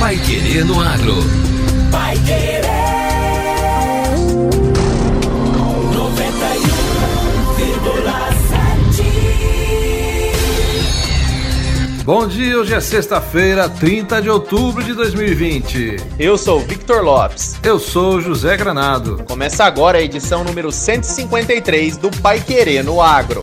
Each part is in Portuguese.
Pai Querer no Agro. Pai Querer. 91,7. Bom dia, hoje é sexta-feira, 30 de outubro de 2020. Eu sou Victor Lopes. Eu sou José Granado. Começa agora a edição número 153 do Pai Querer no Agro.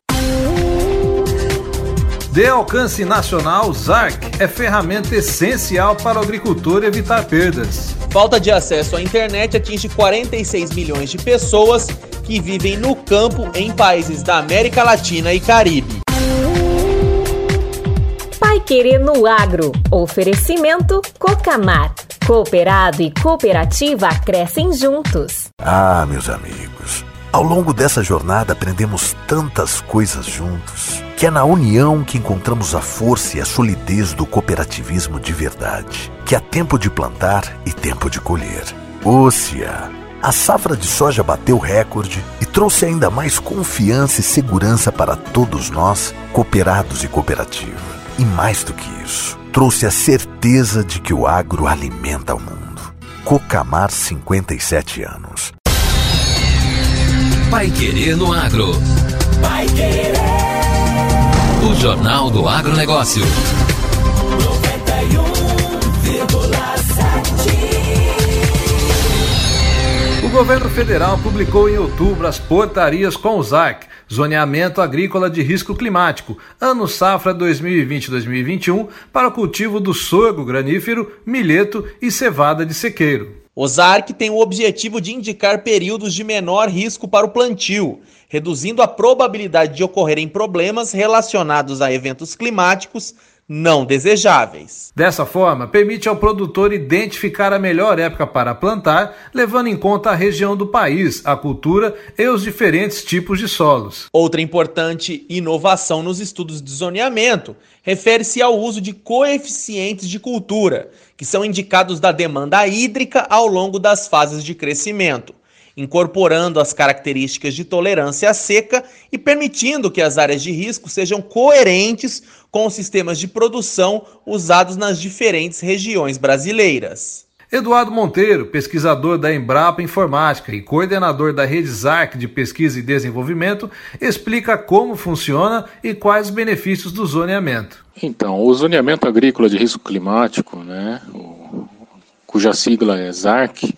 De alcance nacional, ZARC é ferramenta essencial para o agricultor evitar perdas. Falta de acesso à internet atinge 46 milhões de pessoas que vivem no campo em países da América Latina e Caribe. Pai Querer no Agro. Oferecimento Cocamar. Cooperado e cooperativa crescem juntos. Ah, meus amigos. Ao longo dessa jornada aprendemos tantas coisas juntos, que é na união que encontramos a força e a solidez do cooperativismo de verdade, que há tempo de plantar e tempo de colher. Ócia! A safra de soja bateu recorde e trouxe ainda mais confiança e segurança para todos nós, cooperados e cooperativa. E mais do que isso, trouxe a certeza de que o agro alimenta o mundo. Cocamar 57 anos. Pai Querer no Agro. Pai Querer. O Jornal do Agronegócio. 91,7. O governo federal publicou em outubro as portarias com o ZARC, Zoneamento Agrícola de Risco Climático, ano safra 2020-2021, para o cultivo do sorgo granífero, milheto e cevada de sequeiro. O ZARC tem o objetivo de indicar períodos de menor risco para o plantio, reduzindo a probabilidade de ocorrerem problemas relacionados a eventos climáticos não desejáveis. Dessa forma, permite ao produtor identificar a melhor época para plantar, levando em conta a região do país, a cultura e os diferentes tipos de solos. Outra importante inovação nos estudos de zoneamento refere-se ao uso de coeficientes de cultura, que são indicados da demanda hídrica ao longo das fases de crescimento incorporando as características de tolerância à seca e permitindo que as áreas de risco sejam coerentes com os sistemas de produção usados nas diferentes regiões brasileiras. Eduardo Monteiro, pesquisador da Embrapa Informática e coordenador da Rede ZARC de Pesquisa e Desenvolvimento, explica como funciona e quais os benefícios do zoneamento. Então, o zoneamento agrícola de risco climático, né, cuja sigla é ZARC,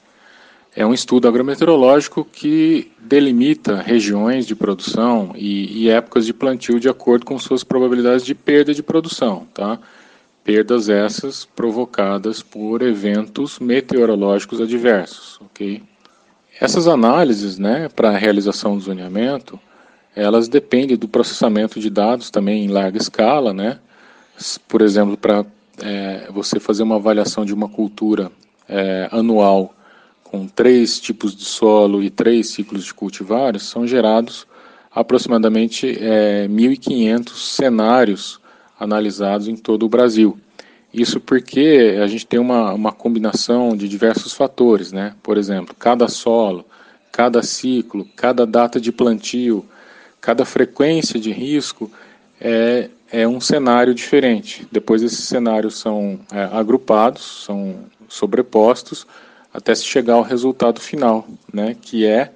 é um estudo agrometeorológico que delimita regiões de produção e, e, épocas de plantio de acordo com suas probabilidades de perda de produção, tá? Perdas essas provocadas por eventos meteorológicos adversos, ok? Essas análises, né, para a realização do zoneamento, elas dependem do processamento de dados também em larga escala, né? Por exemplo, para é, você fazer uma avaliação de uma cultura é, anual com três tipos de solo e três ciclos de cultivares, são gerados aproximadamente é, 1.500 cenários analisados em todo o Brasil. Isso porque a gente tem uma, uma combinação de diversos fatores, né? Por exemplo, cada solo, cada ciclo, cada data de plantio, cada frequência de risco é, é um cenário diferente. Depois esses cenários são é, agrupados, são sobrepostos, até se chegar ao resultado final, né, que é,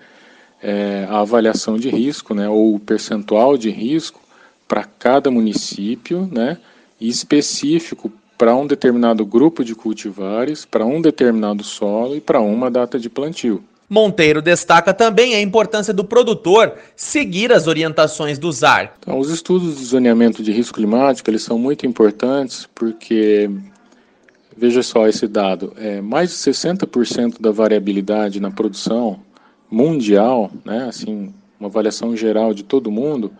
é a avaliação de risco, né, ou o percentual de risco para cada município, né, e específico para um determinado grupo de cultivares, para um determinado solo e para uma data de plantio. Monteiro destaca também a importância do produtor seguir as orientações do ZAR. Então, os estudos de zoneamento de risco climático eles são muito importantes porque Veja só esse dado: é, mais de 60% da variabilidade na produção mundial, né, assim, uma avaliação geral de todo mundo,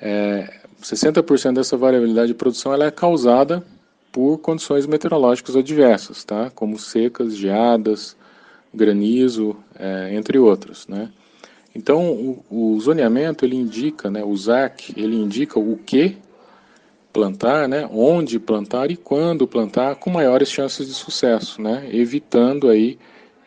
é, 60% dessa variabilidade de produção ela é causada por condições meteorológicas adversas, tá? como secas, geadas, granizo, é, entre outras. Né? Então, o, o, zoneamento ele indica, né, o ZAC, ele indica o que plantar, né, onde plantar e quando plantar com maiores chances de sucesso, né, evitando aí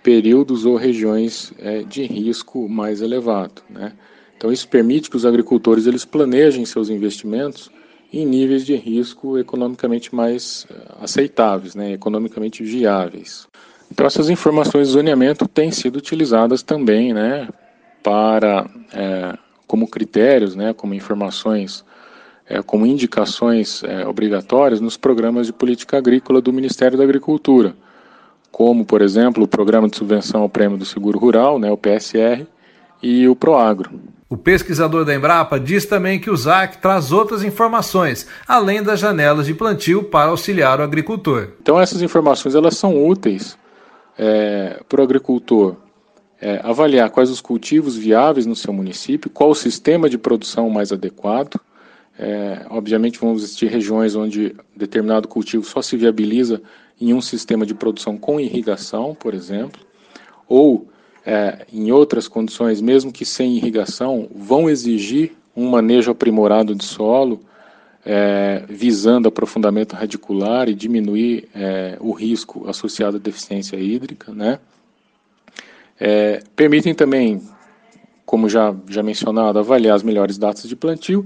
períodos ou regiões é, de risco mais elevado. Né. Então isso permite que os agricultores eles planejem seus investimentos em níveis de risco economicamente mais eh, aceitáveis, né, economicamente viáveis. Então essas informações de zoneamento têm sido utilizadas também, né, para é, como critérios, né, como informações, é, como indicações é, obrigatórias nos programas de política agrícola do Ministério da Agricultura, como por exemplo o Programa de Subvenção ao Prêmio do Seguro Rural, né, o PSR, e o Proagro. O pesquisador da Embrapa diz também que o ZAC traz outras informações, além das janelas de plantio para auxiliar o agricultor. Então essas informações elas são úteis é, para o agricultor é, avaliar quais os cultivos viáveis no seu município, qual o sistema de produção mais adequado. É, obviamente vão existir regiões onde determinado cultivo só se viabiliza em um sistema de produção com irrigação, por exemplo, ou é, em outras condições, mesmo que sem irrigação, vão exigir um manejo aprimorado de solo, é, visando aprofundamento radicular e diminuir é, o risco associado à deficiência hídrica, né? É, permitem também, como já, já mencionado, avaliar as melhores datas de plantio,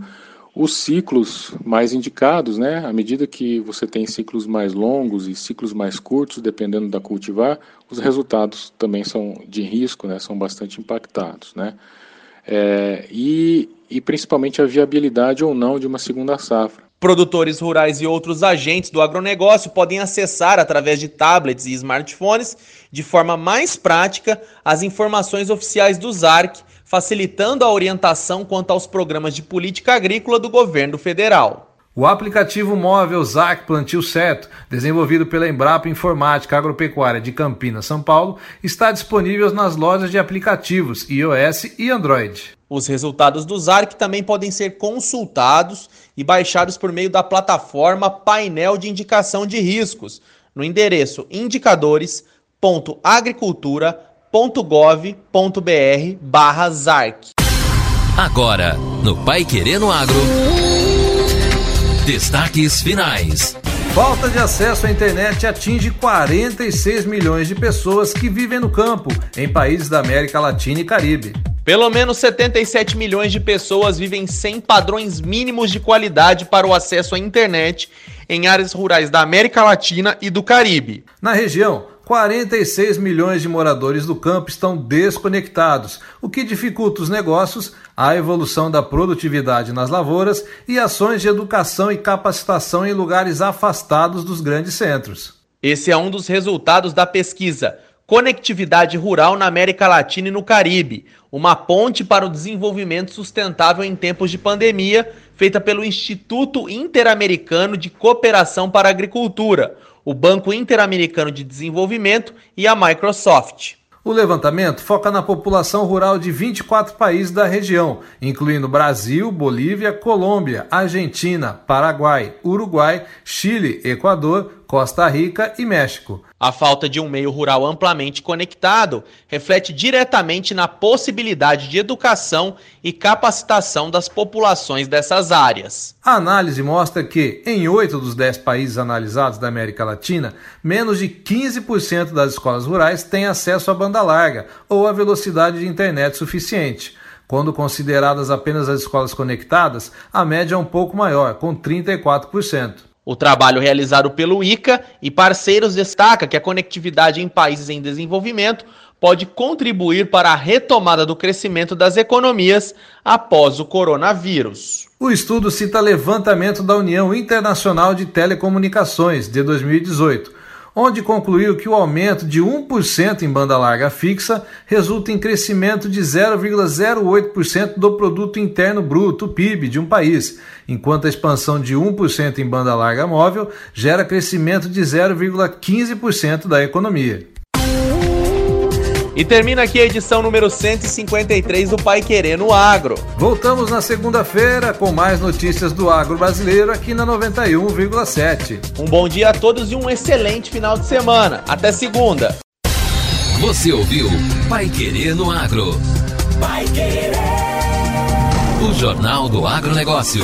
os ciclos mais indicados, né? À medida que você tem ciclos mais longos e ciclos mais curtos, dependendo da cultivar, os resultados também são de risco, né? São bastante impactados, né? É, e, e principalmente a viabilidade ou não de uma segunda safra. Produtores rurais e outros agentes do agronegócio podem acessar através de tablets e smartphones de forma mais prática as informações oficiais do ZARC facilitando a orientação quanto aos programas de política agrícola do governo federal. O aplicativo móvel ZAC Plantio Certo, desenvolvido pela Embrapa Informática Agropecuária de Campinas, São Paulo, está disponível nas lojas de aplicativos iOS e Android. Os resultados do ZARC também podem ser consultados e baixados por meio da plataforma Painel de Indicação de Riscos, no endereço indicadores.agricultura.com www.gov.br barra ZARC. Agora, no Pai Querendo Agro. Destaques finais. Falta de acesso à internet atinge 46 milhões de pessoas que vivem no campo, em países da América Latina e Caribe. Pelo menos 77 milhões de pessoas vivem sem padrões mínimos de qualidade para o acesso à internet em áreas rurais da América Latina e do Caribe. Na região, 46 milhões de moradores do campo estão desconectados, o que dificulta os negócios, a evolução da produtividade nas lavouras e ações de educação e capacitação em lugares afastados dos grandes centros. Esse é um dos resultados da pesquisa Conectividade Rural na América Latina e no Caribe, uma ponte para o desenvolvimento sustentável em tempos de pandemia, feita pelo Instituto Interamericano de Cooperação para a Agricultura, o Banco Interamericano de Desenvolvimento e a Microsoft. O levantamento foca na população rural de 24 países da região, incluindo Brasil, Bolívia, Colômbia, Argentina, Paraguai, Uruguai, Chile, Equador, Costa Rica e México. A falta de um meio rural amplamente conectado reflete diretamente na possibilidade de educação e capacitação das populações dessas áreas. A análise mostra que, em oito dos dez países analisados da América Latina, menos de 15% das escolas rurais têm acesso à banda larga ou a velocidade de internet suficiente. Quando consideradas apenas as escolas conectadas, a média é um pouco maior, com 34%. O trabalho realizado pelo ICA e parceiros destaca que a conectividade em países em desenvolvimento pode contribuir para a retomada do crescimento das economias após o coronavírus. O estudo cita levantamento da União Internacional de Telecomunicações de 2018 onde concluiu que o aumento de 1% em banda larga fixa resulta em crescimento de 0,08% do produto interno bruto, PIB, de um país, enquanto a expansão de 1% em banda larga móvel gera crescimento de 0,15% da economia. E termina aqui a edição número 153 do Pai Querer no Agro. Voltamos na segunda-feira com mais notícias do agro brasileiro aqui na 91,7. Um bom dia a todos e um excelente final de semana. Até segunda. Você ouviu Pai Querer no Agro. Pai Querer. O Jornal do Agronegócio.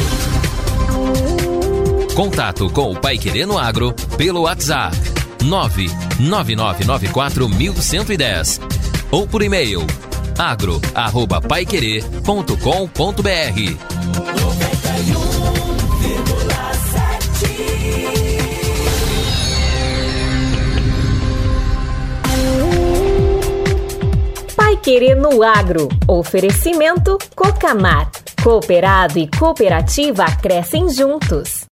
Contato com o Pai Querer no Agro pelo WhatsApp 999941110 ou por e-mail agro@paiquerer.com.br Pai Querer no Agro. Oferecimento Cocamar. Cooperado e cooperativa crescem juntos.